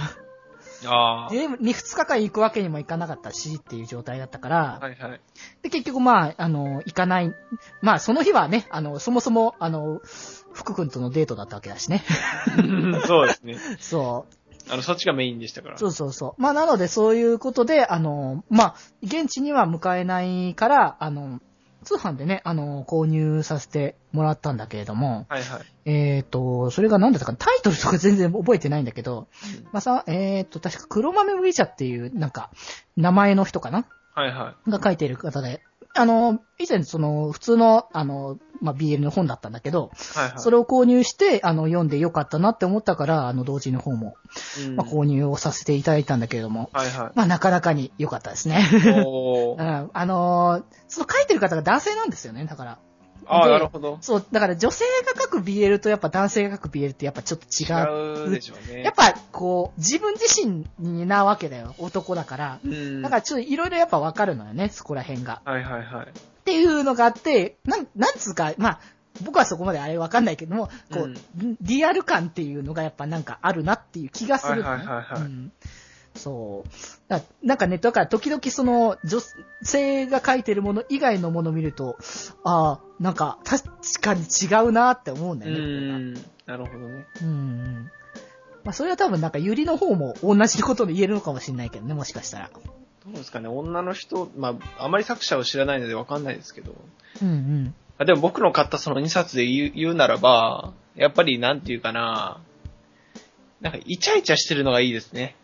Speaker 1: あー。
Speaker 2: で、2日間行くわけにもいかなかったし、っていう状態だったから、
Speaker 1: はいはい。
Speaker 2: で、結局まあ、あの、行かない。まあ、その日はね、あの、そもそも、あの、福君とのデートだったわけだしね。
Speaker 1: そうですね。*laughs*
Speaker 2: そう。
Speaker 1: あの、そっちがメインでしたから。
Speaker 2: そうそうそう。まあ、なので、そういうことで、あの、まあ、現地には迎えないから、あの、通販でね、あの、購入させてもらったんだけれども、
Speaker 1: はいはい。
Speaker 2: えっ、と、それが何だったかな、タイトルとか全然覚えてないんだけど、まあさ、えっ、と、確か黒豆麦茶っていう、なんか、名前の人かな？
Speaker 1: はいは
Speaker 2: が書いている方で、あの、以前その、普通の、あの、まあ、BL の本だったんだけど、
Speaker 1: い。はいはい。
Speaker 2: それを購入して、あの、読んでよかったなって思ったから、あの、同時の方も、
Speaker 1: うん
Speaker 2: まあ、購入をさせていただいたんだけれども、
Speaker 1: はいは
Speaker 2: まあ、なかなかに良かったですね。
Speaker 1: い。お
Speaker 2: う
Speaker 1: ー。*laughs*
Speaker 2: ん、あのーその書いてる方が男性なんですよね、だから。
Speaker 1: あー、
Speaker 2: で
Speaker 1: なるほど。
Speaker 2: そう、だから女性が書く BL とやっぱ男性が書く BL ってやっぱちょっと違う。
Speaker 1: 違うでしょうね。
Speaker 2: やっぱ、こう、自分自身なわけだよ、男だから。
Speaker 1: うん。
Speaker 2: だからちょっといろいろやっぱわかるのよね、そこら辺が。
Speaker 1: はいはいはい。
Speaker 2: っていうのがあって、なん、なんつうか、まあ、僕はそこまであれわかんないけども、こう、リアル感っていうのがやっぱなんかあるなっていう気がする
Speaker 1: はいはいはいはい
Speaker 2: うんそう。だなんかね、だから時々その女性が書いてるもの以外のものを見ると、ああ、なんか確かに違うなって思うんだ
Speaker 1: う
Speaker 2: よね。
Speaker 1: ん。なるほどね。
Speaker 2: うんうん。まあそれは多分なんかゆりの方も同じことで言えるのかもしれないけどね、もしかしたら。
Speaker 1: どうですかね、女の人、まあ、あまり作者を知らないのでわかんないですけど。
Speaker 2: うんうん。
Speaker 1: あでも僕の買ったその2冊で言う言うならば、やっぱりなんていうかな、なんかイチャイチャしてるのがいいですね。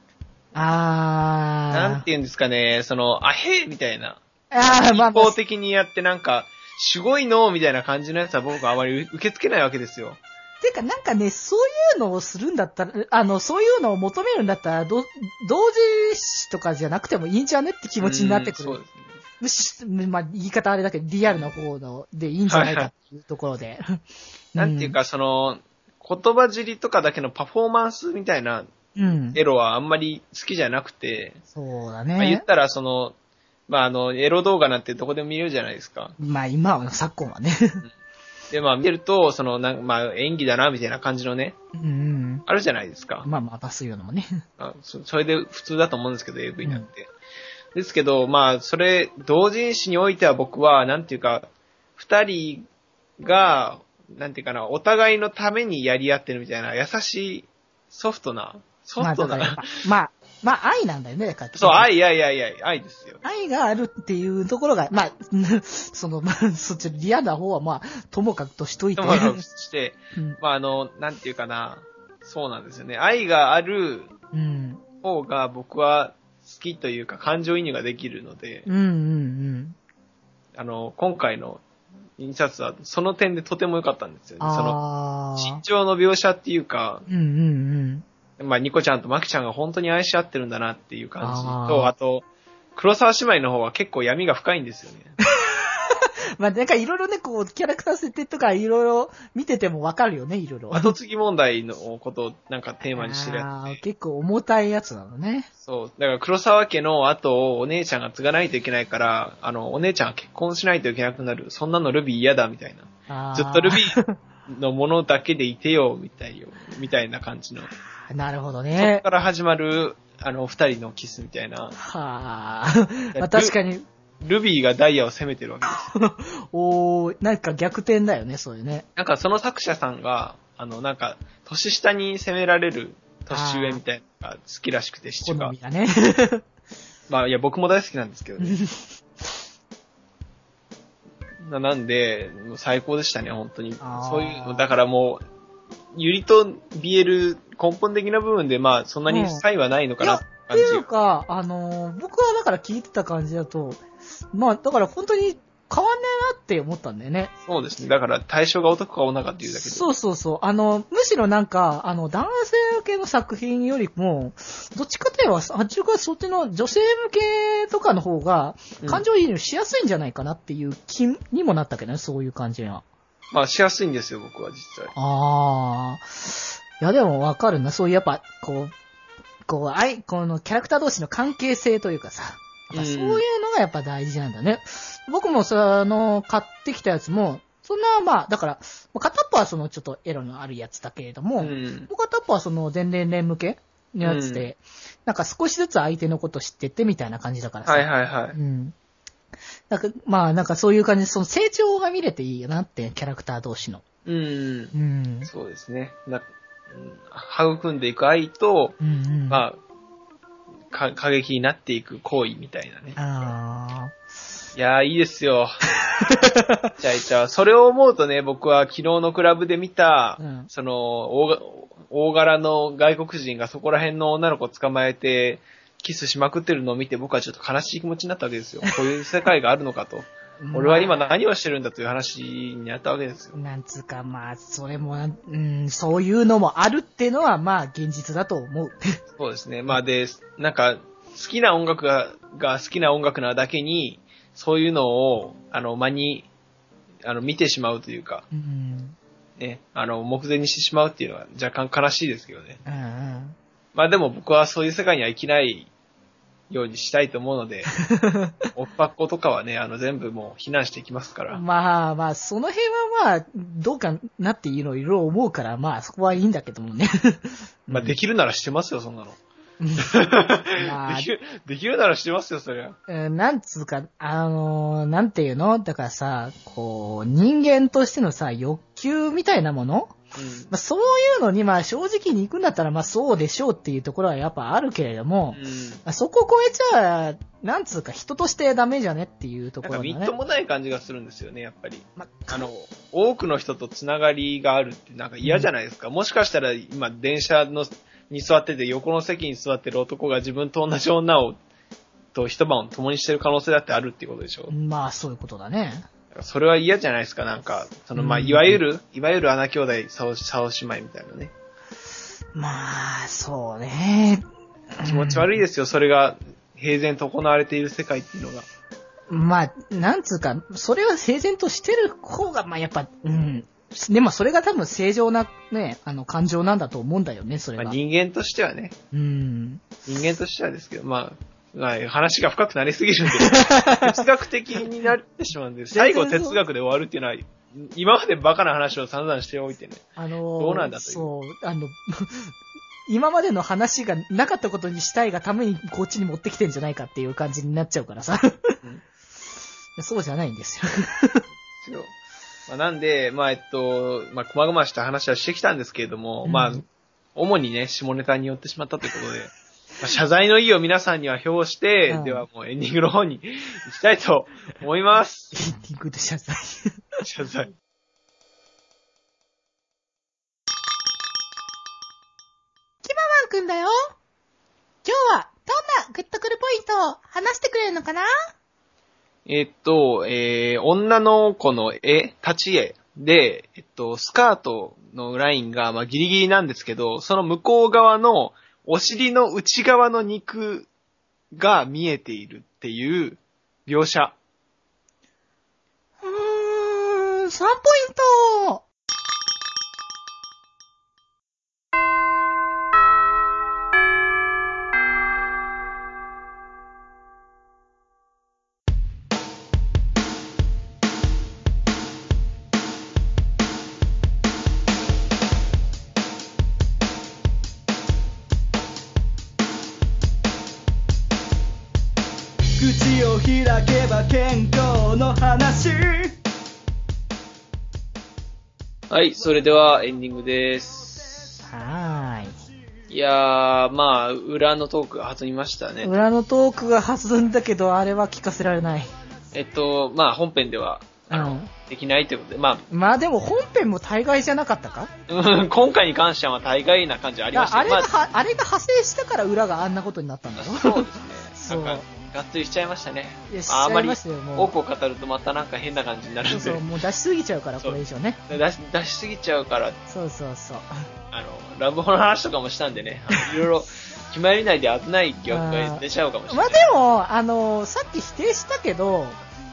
Speaker 2: あー。
Speaker 1: なんて言うんですかね、その、あへーみたいな。
Speaker 2: あー、まあ、まあ
Speaker 1: 一方的にやってなんか、すごいのみたいな感じのやつは僕はあまり受け付けないわけですよ。
Speaker 2: てか、なんかね、そういうのをするんだったら、あの、そういうのを求めるんだったら、ど同時誌とかじゃなくてもいいんじゃねって気持ちになってくる。
Speaker 1: うんそうですね。
Speaker 2: むしまあ、言い方あれだけど、リアルな方のでいいんじゃないかっていうところで。*laughs*
Speaker 1: なんていうか、その、言葉尻とかだけのパフォーマンスみたいな
Speaker 2: うん、うん。
Speaker 1: エロはあんまり好きじゃなくて、
Speaker 2: そうだ
Speaker 1: まあ、言っ
Speaker 2: ね。
Speaker 1: たらその、まああの、エロ動画なんてどこでも見れるじゃないですか。
Speaker 2: まあ、今は昨今はね。
Speaker 1: で、まあ見てると、その、なんまあ演技だな、みたいな感じのね、
Speaker 2: うんうん。
Speaker 1: あるじゃないですか。
Speaker 2: まあまあ、バスいうのもね。*laughs*
Speaker 1: あそそれで普通だと思うんですけど、AV なんて。ですけど、まあ、それ、同人誌においては僕は、なんていうか、二人が、なんていうかな、お互いのためにやり合ってるみたいな、優しい、ソフトな、ソ
Speaker 2: まあ、
Speaker 1: フトな、
Speaker 2: だからやっぱ、まあ、まあ、愛なんだよね、だから。
Speaker 1: そう、愛、愛、愛、愛、愛ですよ。
Speaker 2: 愛があるっていうところが、まあ、*laughs* その、まあ、そっち、リアな方は、まあ、ともかくとしといて。
Speaker 1: まあ、して、
Speaker 2: うん
Speaker 1: まあ、あの、なんていうかな、そうなんですよね。愛がある
Speaker 2: うん。
Speaker 1: 方が僕は好きというか、感情移入ができるので、
Speaker 2: うんうん
Speaker 1: あの、今回の印刷はその点でとても良かったんですよ
Speaker 2: うん。
Speaker 1: ね。その。身長の描写っていうか、
Speaker 2: うんうんうん。
Speaker 1: まあ、ニコちゃんとマキちゃんが本当に愛し合ってるんだなっていう感じと、あと、黒沢姉妹の方は結構闇が深いんですよね。*laughs*
Speaker 2: まあなんかいろいろね、こう、キャラクター設定とかいろいろ見ててもわかるよね、いろいろ。
Speaker 1: 後継ぎ問題のことをなんかテーマにしてるやつ
Speaker 2: 結構重たいやつなのね。
Speaker 1: そう。だから黒沢家の後をお姉ちゃんが継がないといけないから、あの、お姉ちゃんが結婚しないといけなくなる。そんなのルビー嫌だ、みたいな。ずっとルビー *laughs* のものだけでいてよ、みたいよ。みたいな感じの。
Speaker 2: なるほど
Speaker 1: そこ
Speaker 2: ね
Speaker 1: か。ら始まる、あの、二人のキスみたいな。
Speaker 2: はあ。まあ確かに、
Speaker 1: ルビーがダイヤを攻めてるわけです。*laughs*
Speaker 2: おー、なんか逆転だよね、そういうね。
Speaker 1: なんかその作者さんが、あの、なんか、年下に攻められる年上みたいなのが好きらしくて、父が
Speaker 2: 好み。がね。*laughs*
Speaker 1: まあ、いや、僕も大好きなんですけどね。*laughs* ななんで、最高でしたね、本当に。そういうの、だからもう、ユリと BL 根本的な部分で、まあ、そんなに差異はないのかなって
Speaker 2: って
Speaker 1: 感じ。
Speaker 2: いうか、あのー僕はだから聞いてた感じだと、まあ、だから本当に変わんなって思ったんだよね。
Speaker 1: そうですね。だから、対象が男か女かっていうだけで。
Speaker 2: そうそうそう。あの、むしろなんか、あの、男性向けの作品よりも、どっちかといえば、あっちがそっちの女性向けとかの方が、
Speaker 1: うん
Speaker 2: 感情移入しやすいんじゃないかなっていう気にもなったけどね、そういう感じは。
Speaker 1: まあ、しやすいんですよ、僕は実際。
Speaker 2: ああ。いや、でもわかるな。そういうやっぱ、こう、こう、あい、このキャラクター同士の関係性というかさ、そういうのがやっぱ大事なんだね。僕もさ、あの、買ってきたやつも、そんな、まあ、だから、片っぽはそのちょっとエロのあるやつだけれども、
Speaker 1: うん。
Speaker 2: もう片っぽはその全年齢向けのやつで、なんか少しずつ相手のこと知ってってみたいな感じだからさ。
Speaker 1: はいはいはい。
Speaker 2: うん。なんか、まあなんかそういう感じで、その成長が見れていいよなって、キャラクター同士の。
Speaker 1: うん。
Speaker 2: うん。
Speaker 1: そうですね。な、うん育んでいく愛と、
Speaker 2: うんうん。
Speaker 1: まあ、か、過激になっていく行為みたいなね。
Speaker 2: あ
Speaker 1: いやー、いいですよ。*laughs* じゃあ、じゃあ、それを思うとね、僕は昨日のクラブで見た、
Speaker 2: うん
Speaker 1: その、大が、大柄の外国人がそこら辺の女の子を捕まえて、キスしまくってるのを見て僕はちょっと悲しい気持ちになったわけですよ。こういう世界があるのかと。
Speaker 2: ー
Speaker 1: 俺は今何をしてるんだという話になったわけですよ。
Speaker 2: なんつうか、まあ、それも、うん、そういうのもあるっていうのは、まあ、現実だと思う。*laughs*
Speaker 1: そうですね。まあで、なんか、好きな音楽が、が好きな音楽なだけに、そういうのを、あの、間に、あの、見てしまうというか、
Speaker 2: うん。
Speaker 1: ね、あの、目前にしてしまうっていうのは若干悲しいですけどね。
Speaker 2: うんうん。
Speaker 1: まあでも僕はそういう世界には生きないようにしたいと思うので、*laughs* おっぱっことかはね、あの、全部もう避難していきますから。
Speaker 2: まあまあ、その辺はまあ、どうかなっていうのをいろいろ思うから、まあ、そこはいいんだけどもね。
Speaker 1: まあできるならしてますよ、そんなの。*laughs*
Speaker 2: まあ
Speaker 1: できる、できるならしてますよ、それは。
Speaker 2: うんなんつうか、あのーなんていうの？だからさ、こう、人間としてのさ、欲求みたいなもの？まあ、そういうのに、まあ正直に行くんだったら、まあそうでしょうっていうところはやっぱあるけれども、
Speaker 1: うん。うん。
Speaker 2: まあ、そこを超えちゃ、なんつうか人としてダメじゃねっていうところだね。
Speaker 1: なんかみっともない感じがするんですよね、やっぱり。
Speaker 2: ま
Speaker 1: あの、多くの人とつながりがあるってなんか嫌じゃないですか？もしかしたら今電車のに座ってて横の席に座ってる男が自分と同じ女をと一晩を共にしてる可能性だってあるっていうことでしょ？
Speaker 2: まあそういうことだね。
Speaker 1: それは嫌じゃないですか、なんか。その、まあ、
Speaker 2: うん
Speaker 1: いわゆる、いわゆる穴兄弟、竿、竿姉妹みたいなね。
Speaker 2: まあ、そうね。
Speaker 1: 気持ち悪いですよ、それが平然と行われている世界っていうのが。
Speaker 2: まあ、なんつうか、それは平然としてる方が、まあやっぱ、うん。でもそれが多分正常なね、あの感情なんだと思うんだよね、それ
Speaker 1: まあ、
Speaker 2: が。
Speaker 1: 人間としてはね、
Speaker 2: うん。
Speaker 1: 人間としてはですけど、まあ、まあ、話が深くなりすぎるんで、*laughs* 哲学的になってしまうんで、最後哲学で終わるっていうのは、今までバカな話を散々しておいてね。
Speaker 2: あのー
Speaker 1: どうなんだという
Speaker 2: そう、あの、*laughs* 今までの話がなかったことにしたいがためにこっちに持ってきてんじゃないかっていう感じになっちゃうからさ。*laughs* そうじゃないんですよ。
Speaker 1: まあ、なんで、まあ、えっと、まあ、細々した話はしてきたんですけれども、
Speaker 2: うん
Speaker 1: まあ、主にね、下ネタによってしまったということで、まあ、謝罪の意を皆さんには表して、
Speaker 2: うん
Speaker 1: ではもうエンディングの方に *laughs* 行きたいと思います。
Speaker 2: エンディングで謝罪。
Speaker 1: 謝罪。
Speaker 2: キママンくんだよ。今日はどんなグッとくるポイントを話してくれるのかな？
Speaker 1: えっと、えー、女の子の絵、立ち絵で、えっと、スカートのラインが、まあ、ギリギリなんですけど、その向こう側のお尻の内側の肉が見えているっていう描写。
Speaker 2: うーん3ポイント
Speaker 1: はい、それではエンディングです。
Speaker 2: はー
Speaker 1: いやー、まあ、裏のトークが弾みました
Speaker 2: い。
Speaker 1: ね。
Speaker 2: 裏のトークが弾んだけど、あれは聞かせられない。
Speaker 1: えっと、まあ、本編では、あの、
Speaker 2: うん
Speaker 1: できないということで、ま
Speaker 2: まあでも本編も大概じゃなかったか？
Speaker 1: あ、うん今回に関しては大概な感じありました
Speaker 2: あれが、
Speaker 1: まあ
Speaker 2: はあれが派生したから裏があんなことになったんだろ
Speaker 1: そうですね。*laughs*
Speaker 2: そう
Speaker 1: がっつりしちゃいましたね。
Speaker 2: いや、
Speaker 1: ああんまり。多くを語るとまたなんか変な感じになるんで
Speaker 2: そうそう、、もう出しすぎちゃうから、これ以上ね。*laughs*
Speaker 1: 出し出しすぎちゃうから、
Speaker 2: そうそうそう。
Speaker 1: あの、ラブホの話とかもしたんでね、いろいろ決まり内で危ない疑惑が出ちゃうかもしれない。
Speaker 2: まあでも、あのさっき否定したけど、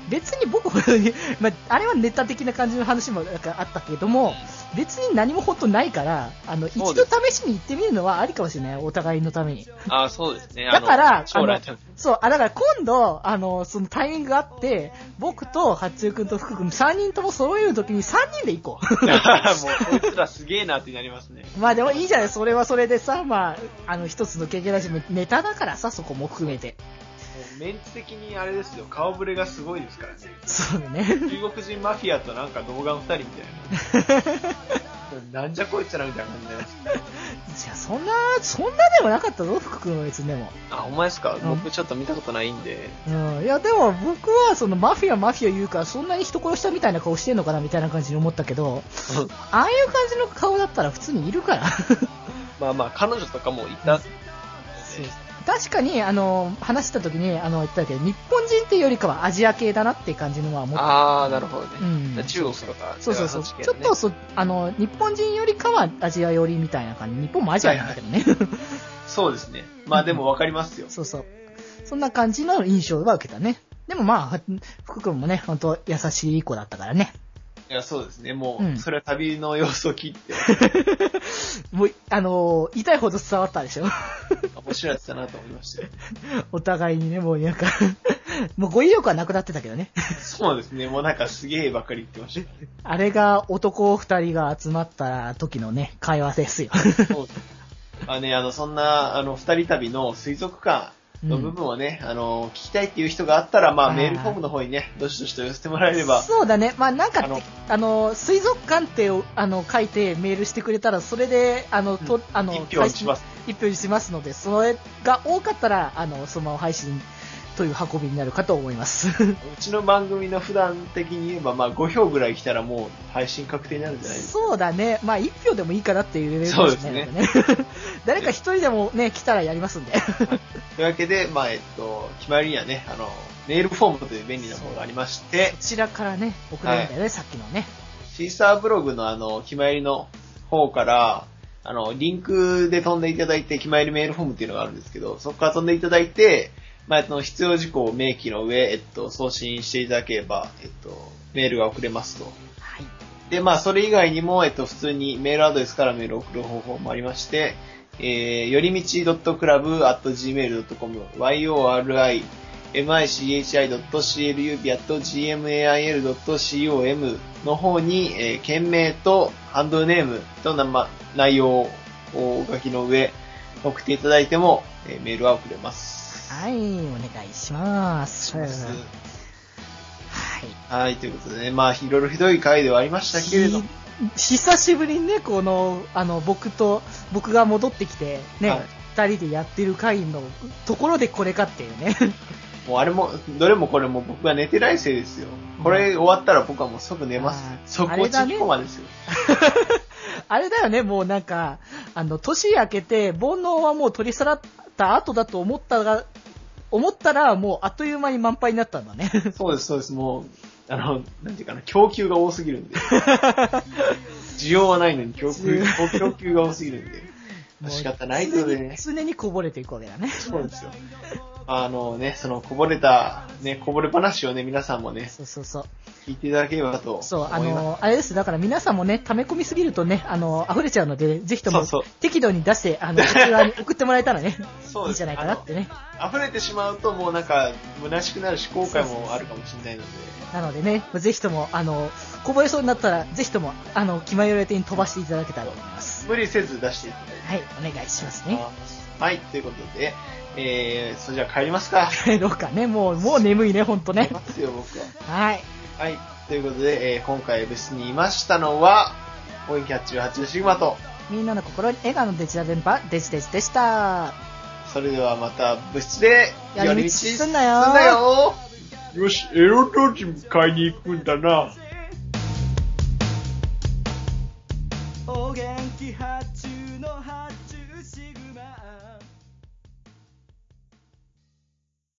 Speaker 2: 別に僕も、*laughs* まあ、あれはネタ的な感じの話もなんかあったけども、別に何も本当ないから、あの、一度試しに行ってみるのはありかもしれない、お互いのために。
Speaker 1: ああ、そうですね。
Speaker 2: だから
Speaker 1: あの
Speaker 2: そう、あ、だから今度、あの、そのタイミングがあって、僕と八代くんと福くん3人とも揃えるときに3人で行こう。*laughs*
Speaker 1: もう、こいつらすげえなってなりますね。*laughs*
Speaker 2: まあでもいいじゃない、それはそれでさ、まあ、あの、一つの経験だし、ネタだからさ、そこも含めて。
Speaker 1: メンツ的にあれですよ、顔ぶれがすごいですからね。
Speaker 2: そうだね。
Speaker 1: 中国人マフィアとなんか動画の二人みたいな。*laughs* なんじゃこいつらみたいな感じになります。
Speaker 2: じゃあ、そんな、そんなでもなかったぞ、福君は別にでも。
Speaker 1: あ、ほんまですか？
Speaker 2: うん
Speaker 1: 僕ちょっと見たことないんで。
Speaker 2: うん。いや、でも僕は、その、マフィア、マフィア言うから、そんなに人殺したみたいな顔してんのかな、みたいな感じに思ったけど、ああいう感じの顔だったら普通にいるから。
Speaker 1: まあまあ、彼女とかもいた。
Speaker 2: 確かに、あの、話した時に、あの、言ったけど、日本人っていうよりかはアジア系だなっていう感じのは思った。
Speaker 1: ああ、なるほどね。
Speaker 2: うん
Speaker 1: 中国とか。
Speaker 2: そうそうそう。
Speaker 1: 違
Speaker 2: ちょっとそ、あの、日本人よりかはアジア寄りみたいな感じ。日本もアジアなんだけどね。
Speaker 1: そうですね。まあでもわかりますよ。
Speaker 2: そうそう。そんな感じの印象は受けたね。でもまあ、福君もね、本当優しい子だったからね。
Speaker 1: いや、そうですね。も
Speaker 2: うん
Speaker 1: う、それは旅の様子を切って、*laughs*
Speaker 2: もう、あのー痛いほど伝わったでしょ？
Speaker 1: 面白いやつだなと思いましたよ。*laughs*
Speaker 2: お互いにね、もうなんか、*laughs* もう語彙力はなくなってたけどね。
Speaker 1: そうですね。もうなんかすげえばっかり言ってました。
Speaker 2: あれが男二人が集まった時のね、会話ですよ。
Speaker 1: そうです。まあね、あの、そんな、あの、二人旅の水族館の部分をね、あの、聞きたいっていう人があったら、まあ、
Speaker 2: はい
Speaker 1: メールフォームの方にね、どしどしと寄せてもらえれば、
Speaker 2: そうだね。まあなんか
Speaker 1: あの
Speaker 2: 水族館って、あの、書いてメールしてくれたら、それで、あの、と、あの、
Speaker 1: 一票にします。
Speaker 2: 一票にしますので、それが多かったら、あの、そのまま配信という運びになるかと思います。*laughs*
Speaker 1: うちの番組の普段的に言えば、まあ、5票ぐらい来たらもう配信確定になるんじゃないですか。
Speaker 2: そうだね。まあ、一票でもいいかなっていうレベル
Speaker 1: そうですね
Speaker 2: ね。*laughs* 誰か一人でもね、来たらやりますんで。
Speaker 1: というわけで、まあ、えっと、決まりにはね、あの、メールフォームという便利なものがありまして
Speaker 2: こ、ちらからね、送れるんだよね、さっきのね。
Speaker 1: シーサーブログのあの、決まりの方から、あの、リンクで飛んでいただいて、決まりメールフォームっていうのがあるんですけど、そこから飛んでいただいて、まあ、えっと、必要事項を明記の上、えっと、送信していただければ、えっと、メールが送れますと。
Speaker 2: はい。
Speaker 1: で、まあ、それ以外にも、えっと、普通にメールアドレスからメールを送る方法もありまして、えー、よりみち .club.gmail.com、yori michi.club.gmail.com の方に、えー、件名とハンドルネームとな、ま、内容をお書きの上、送っていただいても、えーメールは送れます。
Speaker 2: はい、お願いします。
Speaker 1: す
Speaker 2: はい。
Speaker 1: はい、ということでね、まあ、いろいろひどい回ではありましたけれども、
Speaker 2: ひ久しぶりにね、この、あの、僕と、僕が戻ってきて、ね、
Speaker 1: はい
Speaker 2: 二人でやってる回のところでこれかっていうね。*laughs*
Speaker 1: もうあれも、どれもこれも僕が寝てないせいですよ。これ終わったら僕はもう即寝ます
Speaker 2: あー。
Speaker 1: そこ
Speaker 2: あれだね
Speaker 1: ちコマですよ。*laughs*
Speaker 2: あれだよね、もうなんか、あの、年明けて、煩悩はもう取り去らった後だと思ったが、思ったら、もうあっという間に満杯になったんだね。*laughs*
Speaker 1: そうです、そうです。もう、あの、なんていうかな、供給が多すぎるんで。*laughs* 需要はないのに供給、供給が多すぎるんで。仕方ないということでね。
Speaker 2: 常にこぼれていくわけだね。
Speaker 1: そうですよ。あのね、そのこぼれた、ね、こぼれ話をね、皆さんもね、
Speaker 2: そうそうそう。
Speaker 1: 聞いていただければと。
Speaker 2: そう、あの、あれです。だから皆さんもね、溜め込みすぎるとね、あの、溢れちゃうので、ぜひとも
Speaker 1: そうそう
Speaker 2: 適度に出して、あの、こちらに送ってもらえたらね、*laughs*
Speaker 1: そう
Speaker 2: いいんじゃないかなってね。
Speaker 1: 溢れてしまうともうなんか、虚しくなるし、後悔もあるかもしれないので、
Speaker 2: なのでね、ぜひとも、あの、こぼれそうになったら、ぜひとも、あの、気前よれてに飛ばしていただけたらと思います。
Speaker 1: 無理せず出していただいて。
Speaker 2: はい、お願いしますね。
Speaker 1: はい、ということで、えー、それじゃあ帰りますか。
Speaker 2: 帰ろうかね、もう、もう眠いね、ほんとね。
Speaker 1: ますよ、僕は。
Speaker 2: はい。
Speaker 1: はい。ということで、えー今回部室にいましたのは、オインキャッチ88シグマと、
Speaker 2: みんなの心に笑顔のデジタル電波、デジデジでした。
Speaker 1: それではまた部室で
Speaker 2: 寄り道すんなよ
Speaker 1: すんなよよし、エロドジム買いに行くんだな。